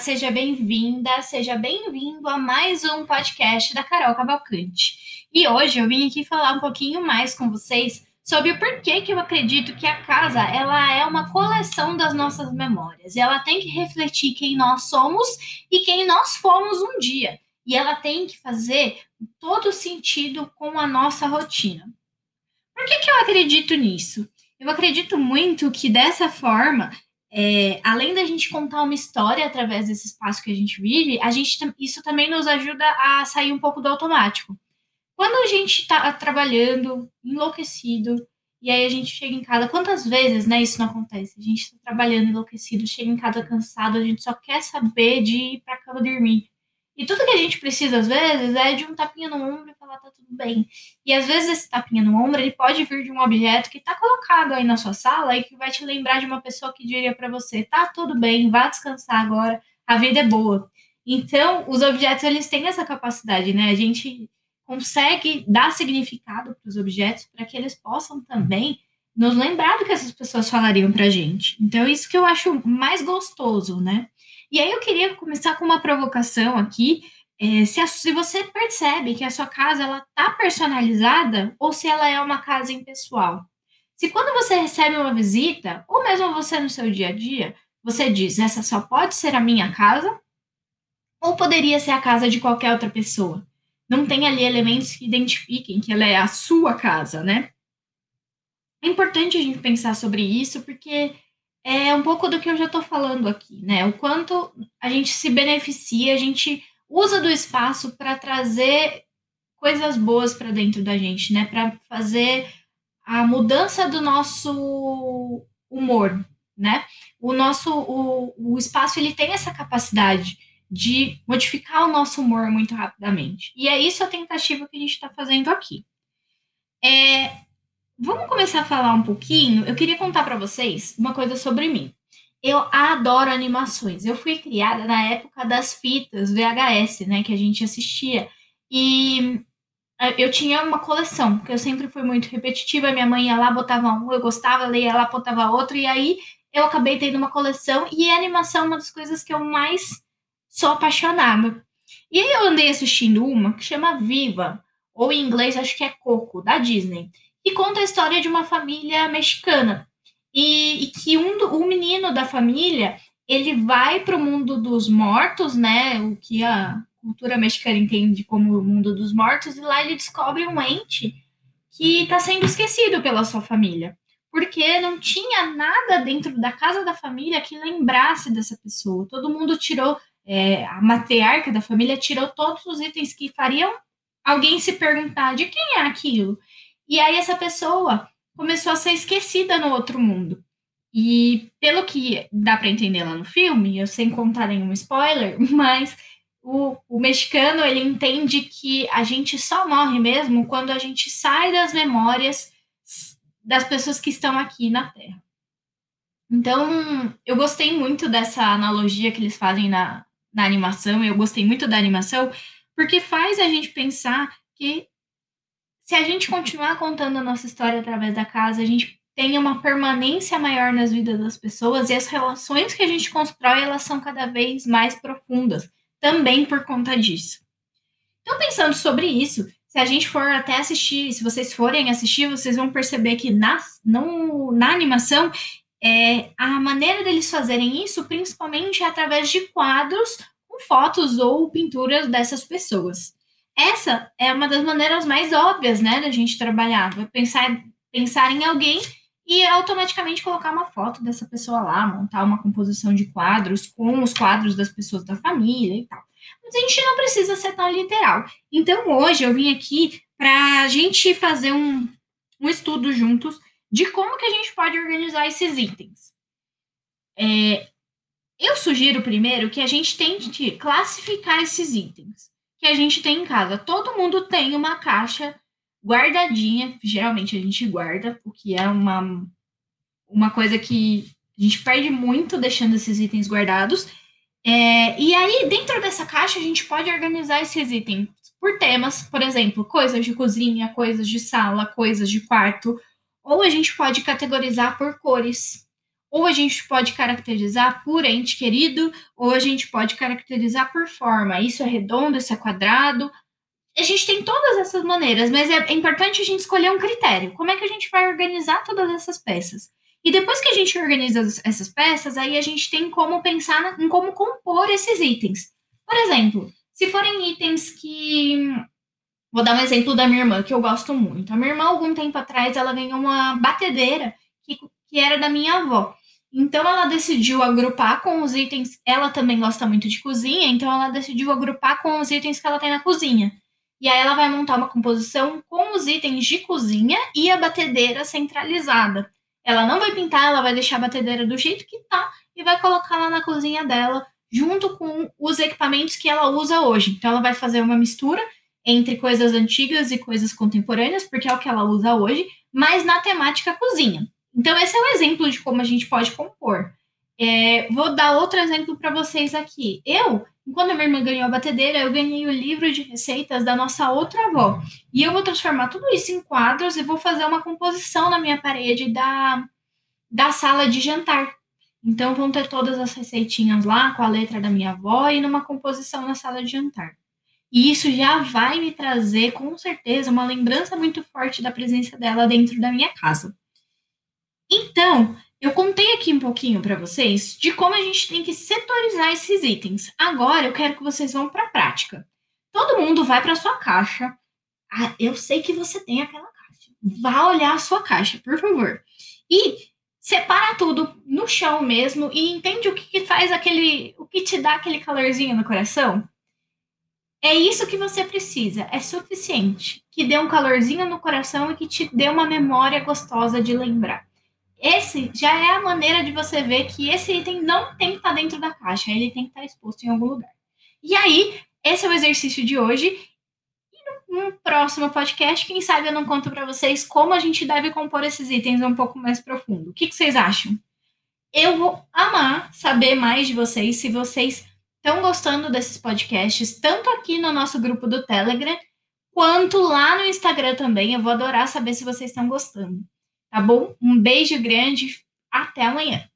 seja bem-vinda, seja bem-vindo a mais um podcast da Carol Cavalcante. E hoje eu vim aqui falar um pouquinho mais com vocês sobre o porquê que eu acredito que a casa ela é uma coleção das nossas memórias. E ela tem que refletir quem nós somos e quem nós fomos um dia. E ela tem que fazer todo sentido com a nossa rotina. Por que, que eu acredito nisso? Eu acredito muito que dessa forma é, além da gente contar uma história através desse espaço que a gente vive, a gente, isso também nos ajuda a sair um pouco do automático. Quando a gente está trabalhando, enlouquecido, e aí a gente chega em casa, quantas vezes né, isso não acontece? A gente está trabalhando enlouquecido, chega em casa cansado, a gente só quer saber de ir para a cama dormir. E tudo que a gente precisa, às vezes, é de um tapinha no ombro e falar, tá tudo bem. E às vezes esse tapinha no ombro, ele pode vir de um objeto que está colocado aí na sua sala e que vai te lembrar de uma pessoa que diria para você, tá tudo bem, vá descansar agora, a vida é boa. Então, os objetos, eles têm essa capacidade, né? A gente consegue dar significado para os objetos para que eles possam também nos lembrar do que essas pessoas falariam para gente. Então, isso que eu acho mais gostoso, né? E aí eu queria começar com uma provocação aqui. É, se, a, se, você percebe que a sua casa ela tá personalizada ou se ela é uma casa impessoal. Se quando você recebe uma visita, ou mesmo você no seu dia a dia, você diz, essa só pode ser a minha casa, ou poderia ser a casa de qualquer outra pessoa. Não tem ali elementos que identifiquem que ela é a sua casa, né? É importante a gente pensar sobre isso, porque é um pouco do que eu já estou falando aqui, né? O quanto a gente se beneficia, a gente usa do espaço para trazer coisas boas para dentro da gente, né? Para fazer a mudança do nosso humor, né? O nosso o, o espaço ele tem essa capacidade de modificar o nosso humor muito rapidamente. E é isso a tentativa que a gente está fazendo aqui. É, Vamos começar a falar um pouquinho. Eu queria contar para vocês uma coisa sobre mim. Eu adoro animações. Eu fui criada na época das fitas VHS, né, que a gente assistia. E eu tinha uma coleção, porque eu sempre fui muito repetitiva. Minha mãe ia lá, botava um, eu gostava, ela ia lá, botava outro. E aí eu acabei tendo uma coleção. E a animação é uma das coisas que eu mais sou apaixonada. E aí eu andei assistindo uma que chama Viva, ou em inglês acho que é Coco, da Disney e conta a história de uma família mexicana. E, e que um, do, um menino da família ele vai para o mundo dos mortos, né? O que a cultura mexicana entende como o mundo dos mortos, e lá ele descobre um ente que está sendo esquecido pela sua família, porque não tinha nada dentro da casa da família que lembrasse dessa pessoa. Todo mundo tirou, é, a matriarca da família tirou todos os itens que fariam alguém se perguntar de quem é aquilo. E aí essa pessoa começou a ser esquecida no outro mundo. E pelo que dá para entender lá no filme, eu sem contar nenhum spoiler, mas o, o, mexicano ele entende que a gente só morre mesmo quando a gente sai das memórias das pessoas que estão aqui na Terra. Então, eu gostei muito dessa analogia que eles fazem na, na animação, eu gostei muito da animação, porque faz a gente pensar que se a gente continuar contando a nossa história através da casa, a gente tem uma permanência maior nas vidas das pessoas e as relações que a gente constrói, elas são cada vez mais profundas, também por conta disso. Então, pensando sobre isso, se a gente for até assistir, se vocês forem assistir, vocês vão perceber que na, não, na animação, é, a maneira deles fazerem isso, principalmente é através de quadros com fotos ou pinturas dessas pessoas. Essa é uma das maneiras mais óbvias, né, da gente trabalhar. Pensar, pensar em alguém e automaticamente colocar uma foto dessa pessoa lá, montar uma composição de quadros com os quadros das pessoas da família e tal. Mas a gente não precisa ser tão literal. Então, hoje eu vim aqui para a gente fazer um, um estudo juntos de como que a gente pode organizar esses itens. É, eu sugiro primeiro que a gente tente classificar esses itens que a gente tem em casa. Todo mundo tem uma caixa guardadinha, geralmente a gente guarda, porque é uma, uma coisa que a gente perde muito deixando esses itens guardados. É, e aí, dentro dessa caixa, a gente pode organizar esses itens por temas, por exemplo, coisas de cozinha, coisas de sala, coisas de quarto, ou a gente pode categorizar por cores. Ou a gente pode caracterizar por ente querido, ou a gente pode caracterizar por forma. Isso é redondo, isso é quadrado. A gente tem todas essas maneiras, mas é importante a gente escolher um critério. Como é que a gente vai organizar todas essas peças? E depois que a gente organiza essas peças, aí a gente tem como pensar em como compor esses itens. Por exemplo, se forem itens que. Vou dar um exemplo da minha irmã, que eu gosto muito. A minha irmã, algum tempo atrás, ela ganhou uma batedeira que, que era da minha avó. Então ela decidiu agrupar com os itens. Ela também gosta muito de cozinha, então ela decidiu agrupar com os itens que ela tem na cozinha. E aí ela vai montar uma composição com os itens de cozinha e a batedeira centralizada. Ela não vai pintar, ela vai deixar a batedeira do jeito que tá e vai colocar lá na cozinha dela, junto com os equipamentos que ela usa hoje. Então ela vai fazer uma mistura entre coisas antigas e coisas contemporâneas, porque é o que ela usa hoje, mas na temática cozinha. Então, esse é um exemplo de como a gente pode compor. É, vou dar outro exemplo para vocês aqui. Eu, quando a minha irmã ganhou a batedeira, eu ganhei o livro de receitas da nossa outra avó. E eu vou transformar tudo isso em quadros e vou fazer uma composição na minha parede da, da sala de jantar. Então, vão ter todas as receitinhas lá com a letra da minha avó e numa composição na sala de jantar. E isso já vai me trazer, com certeza, uma lembrança muito forte da presença dela dentro da minha casa. Então, eu contei aqui um pouquinho para vocês de como a gente tem que setorizar esses itens. Agora eu quero que vocês vão para a prática. Todo mundo vai para sua caixa. Ah, eu sei que você tem aquela caixa. Vá olhar a sua caixa, por favor. E separa tudo no chão mesmo e entende o que, que faz aquele, o que te dá aquele calorzinho no coração. É isso que você precisa, é suficiente. Que dê um calorzinho no coração e que te dê uma memória gostosa de lembrar. Esse já é a maneira de você ver que esse item não tem que estar dentro da caixa, ele tem que estar exposto em algum lugar. E aí, esse é o exercício de hoje. E no, no próximo podcast, quem sabe eu não conto para vocês como a gente deve compor esses itens um pouco mais profundo. O que, que vocês acham? Eu vou amar saber mais de vocês, se vocês estão gostando desses podcasts, tanto aqui no nosso grupo do Telegram, quanto lá no Instagram também. Eu vou adorar saber se vocês estão gostando. Tá bom? Um beijo grande, até amanhã.